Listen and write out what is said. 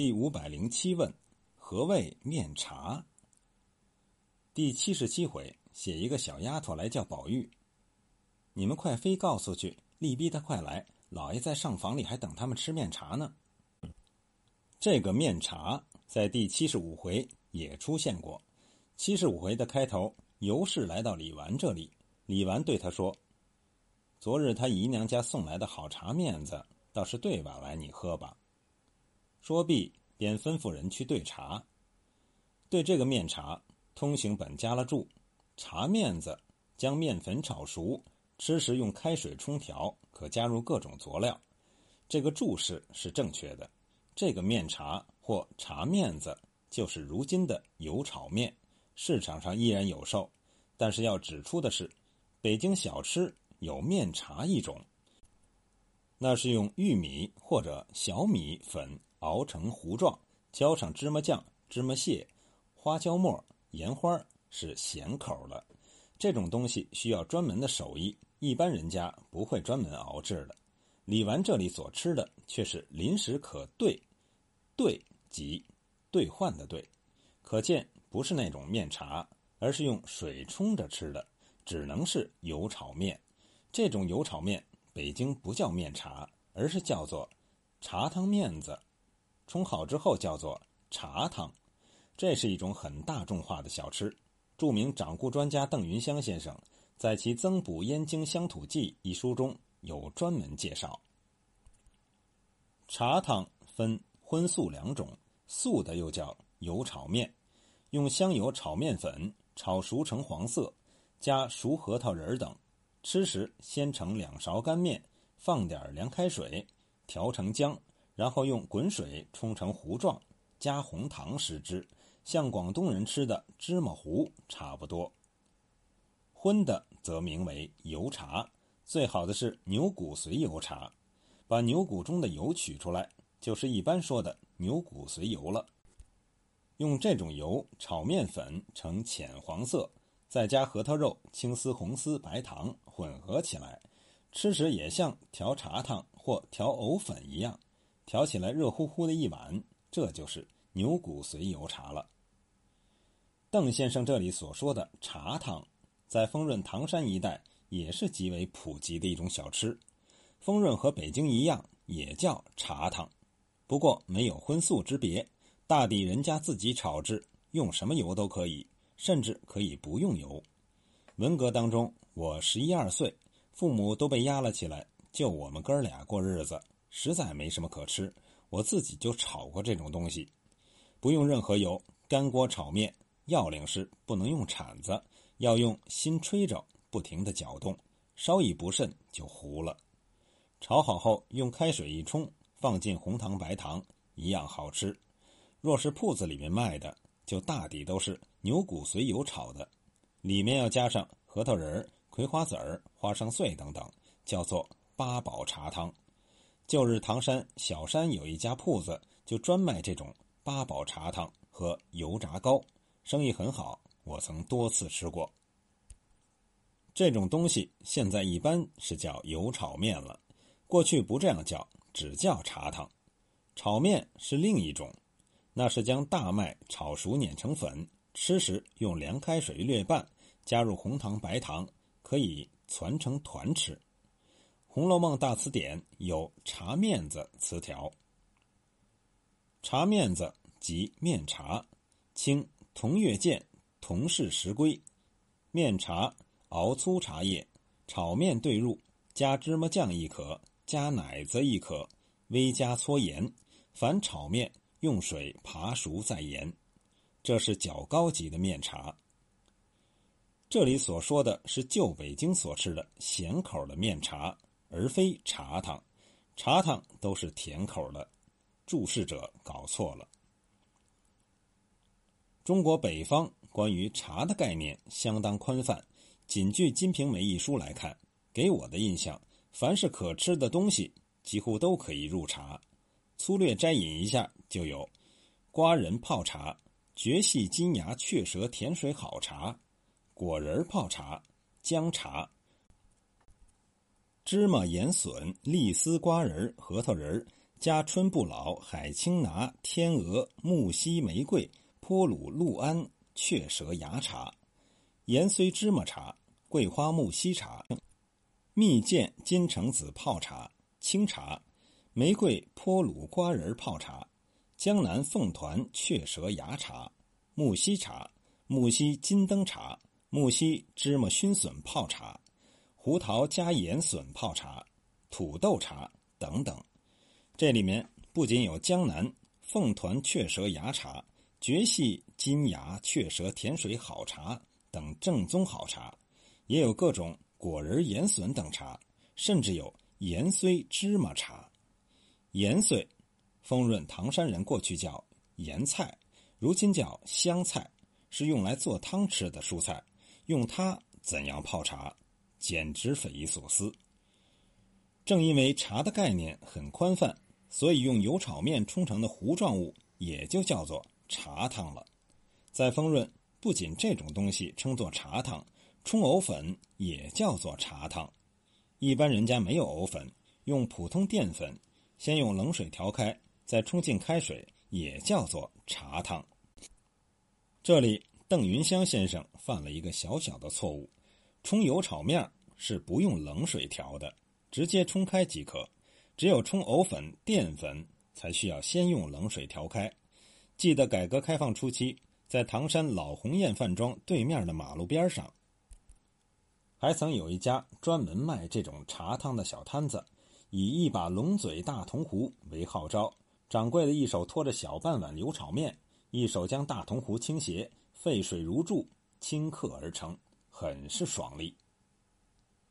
第五百零七问：何谓面茶？第七十七回写一个小丫头来叫宝玉，你们快飞告诉去，力逼他快来，老爷在上房里还等他们吃面茶呢。这个面茶在第七十五回也出现过。七十五回的开头，尤氏来到李纨这里，李纨对他说：“昨日他姨娘家送来的好茶面子，倒是对碗来你喝吧。”说毕，便吩咐人去兑茶。对这个面茶，通行本加了注：茶面子，将面粉炒熟，吃时用开水冲调，可加入各种佐料。这个注释是正确的。这个面茶或茶面子，就是如今的油炒面，市场上依然有售。但是要指出的是，北京小吃有面茶一种，那是用玉米或者小米粉。熬成糊状，浇上芝麻酱、芝麻屑、花椒末、盐花，是咸口的。这种东西需要专门的手艺，一般人家不会专门熬制的。李纨这里所吃的却是临时可兑，兑即兑换的兑，可见不是那种面茶，而是用水冲着吃的，只能是油炒面。这种油炒面，北京不叫面茶，而是叫做茶汤面子。冲好之后叫做茶汤，这是一种很大众化的小吃。著名掌故专家邓云香先生在其《增补燕京乡土记》一书中有专门介绍。茶汤分荤素两种，素的又叫油炒面，用香油炒面粉，炒熟成黄色，加熟核桃仁等。吃时先盛两勺干面，放点凉开水，调成浆。然后用滚水冲成糊状，加红糖食之，像广东人吃的芝麻糊差不多。荤的则名为油茶，最好的是牛骨髓油茶，把牛骨中的油取出来，就是一般说的牛骨髓油了。用这种油炒面粉呈浅黄色，再加核桃肉、青丝、红丝、白糖混合起来，吃时也像调茶汤或调藕粉一样。调起来热乎乎的一碗，这就是牛骨髓油茶了。邓先生这里所说的茶汤，在丰润唐山一带也是极为普及的一种小吃。丰润和北京一样，也叫茶汤，不过没有荤素之别，大抵人家自己炒制，用什么油都可以，甚至可以不用油。文革当中，我十一二岁，父母都被压了起来，就我们哥俩过日子。实在没什么可吃，我自己就炒过这种东西，不用任何油，干锅炒面。要领是不能用铲子，要用心吹着，不停的搅动，稍一不慎就糊了。炒好后用开水一冲，放进红糖白糖，一样好吃。若是铺子里面卖的，就大抵都是牛骨髓油炒的，里面要加上核桃仁、葵花籽儿、花生碎等等，叫做八宝茶汤。旧日唐山小山有一家铺子，就专卖这种八宝茶汤和油炸糕，生意很好。我曾多次吃过。这种东西现在一般是叫油炒面了，过去不这样叫，只叫茶汤。炒面是另一种，那是将大麦炒熟碾成粉，吃时用凉开水略拌，加入红糖白糖，可以攒成团吃。《红楼梦》大词典有“茶面子”词条。茶面子即面茶，清同月见同是时归。面茶熬粗茶叶，炒面兑入，加芝麻酱亦可，加奶子亦可，微加搓盐。凡炒面用水扒熟再盐，这是较高级的面茶。这里所说的是旧北京所吃的咸口的面茶。而非茶汤，茶汤都是甜口的。注释者搞错了。中国北方关于茶的概念相当宽泛。仅据《金瓶梅》一书来看，给我的印象，凡是可吃的东西，几乎都可以入茶。粗略摘引一下，就有：瓜仁泡茶、绝细金牙雀舌甜水好茶、果仁泡茶、姜茶。芝麻、盐、笋、栗丝、瓜仁、核桃仁加春不老、海青拿、天鹅、木樨、玫瑰、坡鲁、陆安、雀舌芽茶、盐虽芝麻茶、桂花木樨茶、蜜饯金橙子泡茶、清茶、玫瑰坡鲁瓜仁泡茶、江南凤团雀舌芽茶、木樨茶、木樨金灯茶、木樨芝麻熏笋泡茶、胡桃加盐笋泡茶、土豆茶等等。这里面不仅有江南凤团雀舌芽茶、绝细金芽雀舌甜水好茶等正宗好茶，也有各种果仁盐笋等茶，甚至有盐碎芝麻茶。盐碎，丰润唐山人过去叫盐菜，如今叫香菜，是用来做汤吃的蔬菜。用它怎样泡茶，简直匪夷所思。正因为茶的概念很宽泛。所以，用油炒面冲成的糊状物也就叫做茶汤了。在丰润，不仅这种东西称作茶汤，冲藕粉也叫做茶汤。一般人家没有藕粉，用普通淀粉，先用冷水调开，再冲进开水，也叫做茶汤。这里，邓云香先生犯了一个小小的错误：冲油炒面是不用冷水调的，直接冲开即可。只有冲藕粉、淀粉才需要先用冷水调开。记得改革开放初期，在唐山老鸿雁饭庄对面的马路边上，还曾有一家专门卖这种茶汤的小摊子，以一把龙嘴大铜壶为号召。掌柜的一手托着小半碗油炒面，一手将大铜壶倾斜，沸水如注，顷刻而成，很是爽利。